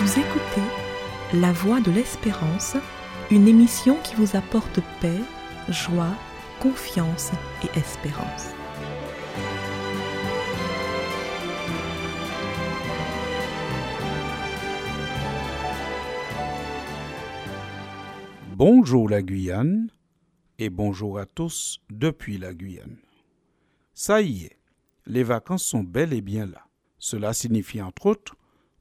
Vous écoutez La Voix de l'Espérance, une émission qui vous apporte paix, joie, confiance et espérance. Bonjour la Guyane et bonjour à tous depuis la Guyane. Ça y est, les vacances sont bel et bien là. Cela signifie entre autres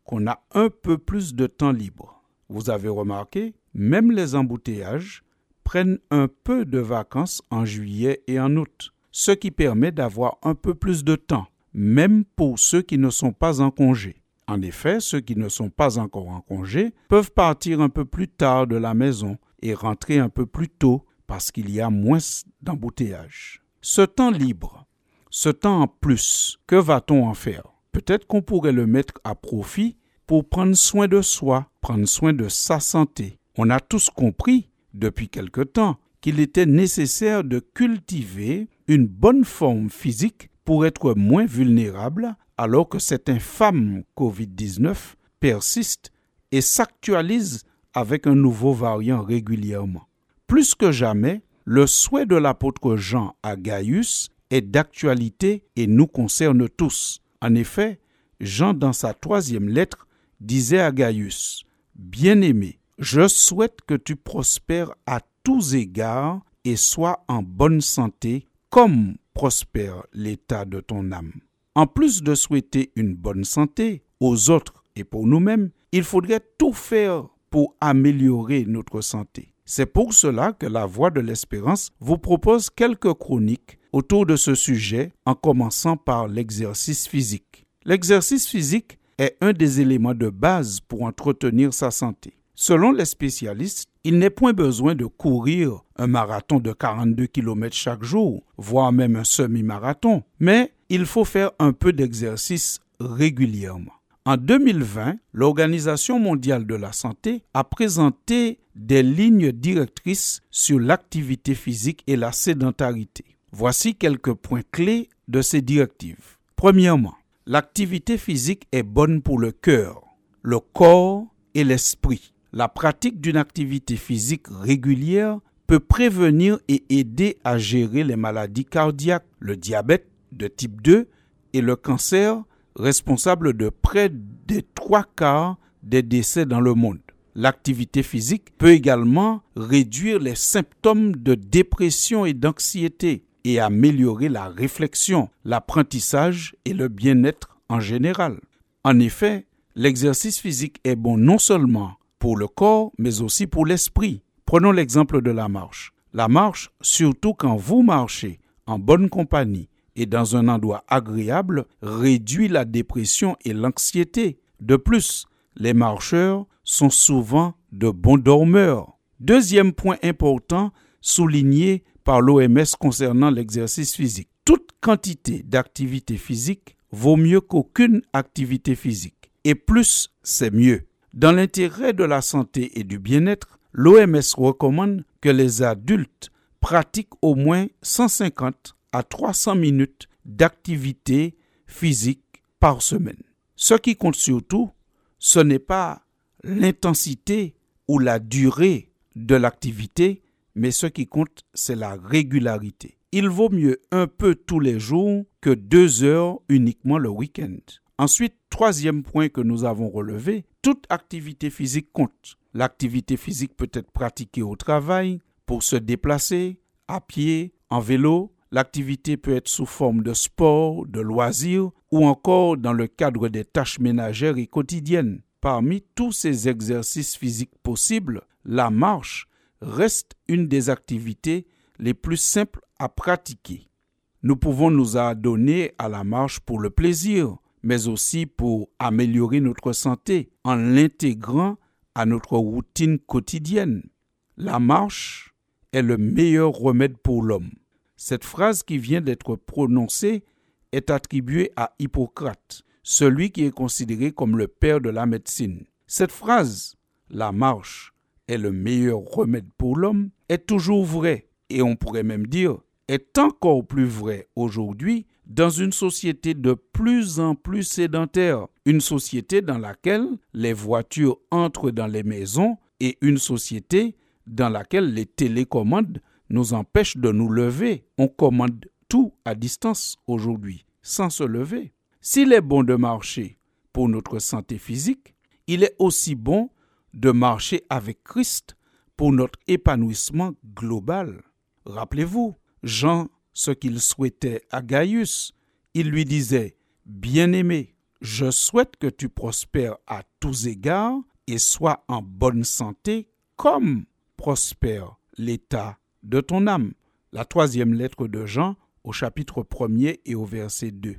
qu'on a un peu plus de temps libre. Vous avez remarqué, même les embouteillages prennent un peu de vacances en juillet et en août, ce qui permet d'avoir un peu plus de temps, même pour ceux qui ne sont pas en congé. En effet, ceux qui ne sont pas encore en congé peuvent partir un peu plus tard de la maison et rentrer un peu plus tôt parce qu'il y a moins d'embouteillages. Ce temps libre, ce temps en plus, que va-t-on en faire? Peut-être qu'on pourrait le mettre à profit pour prendre soin de soi, prendre soin de sa santé. On a tous compris, depuis quelque temps, qu'il était nécessaire de cultiver une bonne forme physique pour être moins vulnérable alors que cette infâme Covid-19 persiste et s'actualise avec un nouveau variant régulièrement. Plus que jamais, le souhait de l'apôtre Jean à Gaius est d'actualité et nous concerne tous. En effet, Jean, dans sa troisième lettre, disait à Gaius, Bien-aimé, je souhaite que tu prospères à tous égards et sois en bonne santé, comme prospère l'état de ton âme. En plus de souhaiter une bonne santé aux autres et pour nous-mêmes, il faudrait tout faire pour améliorer notre santé. C'est pour cela que la Voix de l'Espérance vous propose quelques chroniques autour de ce sujet en commençant par l'exercice physique. L'exercice physique est un des éléments de base pour entretenir sa santé. Selon les spécialistes, il n'est point besoin de courir un marathon de 42 km chaque jour, voire même un semi-marathon, mais il faut faire un peu d'exercice régulièrement. En 2020, l'Organisation mondiale de la santé a présenté des lignes directrices sur l'activité physique et la sédentarité. Voici quelques points clés de ces directives. Premièrement, l'activité physique est bonne pour le cœur, le corps et l'esprit. La pratique d'une activité physique régulière peut prévenir et aider à gérer les maladies cardiaques, le diabète de type 2 et le cancer responsable de près des trois quarts des décès dans le monde. L'activité physique peut également réduire les symptômes de dépression et d'anxiété et améliorer la réflexion, l'apprentissage et le bien-être en général. En effet, l'exercice physique est bon non seulement pour le corps, mais aussi pour l'esprit. Prenons l'exemple de la marche. La marche, surtout quand vous marchez en bonne compagnie, et dans un endroit agréable réduit la dépression et l'anxiété. De plus, les marcheurs sont souvent de bons dormeurs. Deuxième point important souligné par l'OMS concernant l'exercice physique. Toute quantité d'activité physique vaut mieux qu'aucune activité physique. Et plus, c'est mieux. Dans l'intérêt de la santé et du bien-être, l'OMS recommande que les adultes pratiquent au moins 150 à 300 minutes d'activité physique par semaine. Ce qui compte surtout, ce n'est pas l'intensité ou la durée de l'activité, mais ce qui compte, c'est la régularité. Il vaut mieux un peu tous les jours que deux heures uniquement le week-end. Ensuite, troisième point que nous avons relevé, toute activité physique compte. L'activité physique peut être pratiquée au travail, pour se déplacer, à pied, en vélo, L'activité peut être sous forme de sport, de loisirs ou encore dans le cadre des tâches ménagères et quotidiennes. Parmi tous ces exercices physiques possibles, la marche reste une des activités les plus simples à pratiquer. Nous pouvons nous adonner à la marche pour le plaisir, mais aussi pour améliorer notre santé en l'intégrant à notre routine quotidienne. La marche est le meilleur remède pour l'homme. Cette phrase qui vient d'être prononcée est attribuée à Hippocrate, celui qui est considéré comme le père de la médecine. Cette phrase, la marche est le meilleur remède pour l'homme, est toujours vraie, et on pourrait même dire est encore plus vrai aujourd'hui dans une société de plus en plus sédentaire, une société dans laquelle les voitures entrent dans les maisons et une société dans laquelle les télécommandes nous empêchent de nous lever. On commande tout à distance aujourd'hui, sans se lever. S'il est bon de marcher pour notre santé physique, il est aussi bon de marcher avec Christ pour notre épanouissement global. Rappelez-vous, Jean, ce qu'il souhaitait à Gaius, il lui disait, Bien-aimé, je souhaite que tu prospères à tous égards et sois en bonne santé comme prospère l'état de ton âme. La troisième lettre de Jean au chapitre 1 et au verset 2.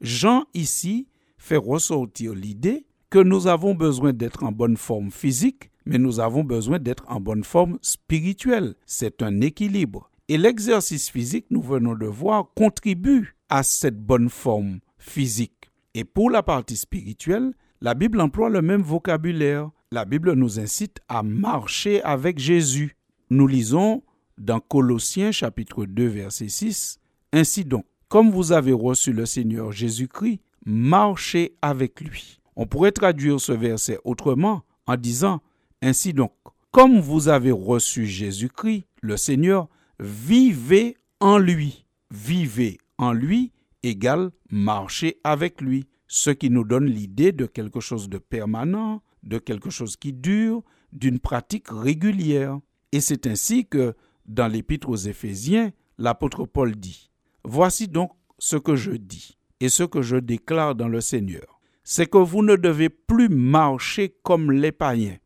Jean ici fait ressortir l'idée que nous avons besoin d'être en bonne forme physique, mais nous avons besoin d'être en bonne forme spirituelle. C'est un équilibre. Et l'exercice physique, nous venons de voir, contribue à cette bonne forme physique. Et pour la partie spirituelle, la Bible emploie le même vocabulaire. La Bible nous incite à marcher avec Jésus. Nous lisons dans Colossiens chapitre 2 verset 6, Ainsi donc, comme vous avez reçu le Seigneur Jésus-Christ, marchez avec lui. On pourrait traduire ce verset autrement en disant, Ainsi donc, comme vous avez reçu Jésus-Christ, le Seigneur, vivez en lui. Vivez en lui égale marcher avec lui, ce qui nous donne l'idée de quelque chose de permanent, de quelque chose qui dure, d'une pratique régulière. Et c'est ainsi que, dans l'épître aux Éphésiens, l'apôtre Paul dit, Voici donc ce que je dis et ce que je déclare dans le Seigneur, c'est que vous ne devez plus marcher comme les païens,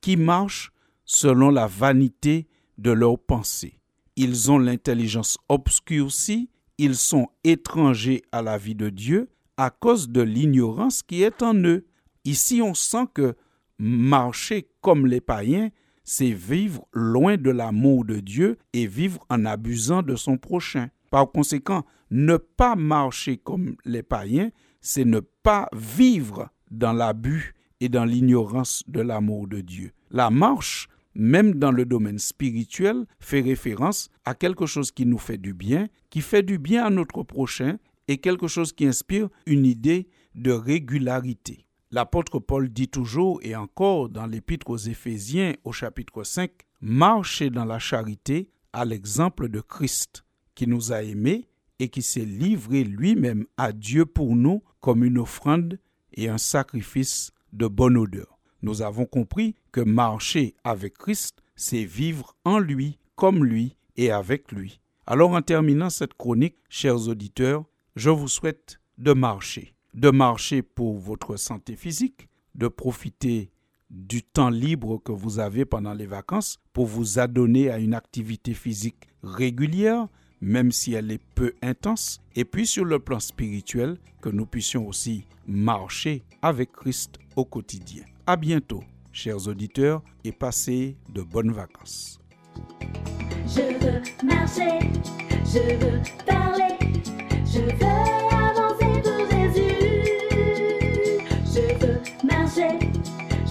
qui marchent selon la vanité de leurs pensées. Ils ont l'intelligence obscurcie, ils sont étrangers à la vie de Dieu à cause de l'ignorance qui est en eux. Ici, on sent que marcher comme les païens, c'est vivre loin de l'amour de Dieu et vivre en abusant de son prochain. Par conséquent, ne pas marcher comme les païens, c'est ne pas vivre dans l'abus et dans l'ignorance de l'amour de Dieu. La marche, même dans le domaine spirituel, fait référence à quelque chose qui nous fait du bien, qui fait du bien à notre prochain et quelque chose qui inspire une idée de régularité. L'apôtre Paul dit toujours et encore dans l'épître aux Éphésiens au chapitre 5, Marchez dans la charité à l'exemple de Christ, qui nous a aimés et qui s'est livré lui-même à Dieu pour nous comme une offrande et un sacrifice de bonne odeur. Nous avons compris que marcher avec Christ, c'est vivre en lui, comme lui et avec lui. Alors en terminant cette chronique, chers auditeurs, je vous souhaite de marcher de marcher pour votre santé physique, de profiter du temps libre que vous avez pendant les vacances pour vous adonner à une activité physique régulière, même si elle est peu intense, et puis sur le plan spirituel, que nous puissions aussi marcher avec Christ au quotidien. À bientôt, chers auditeurs, et passez de bonnes vacances.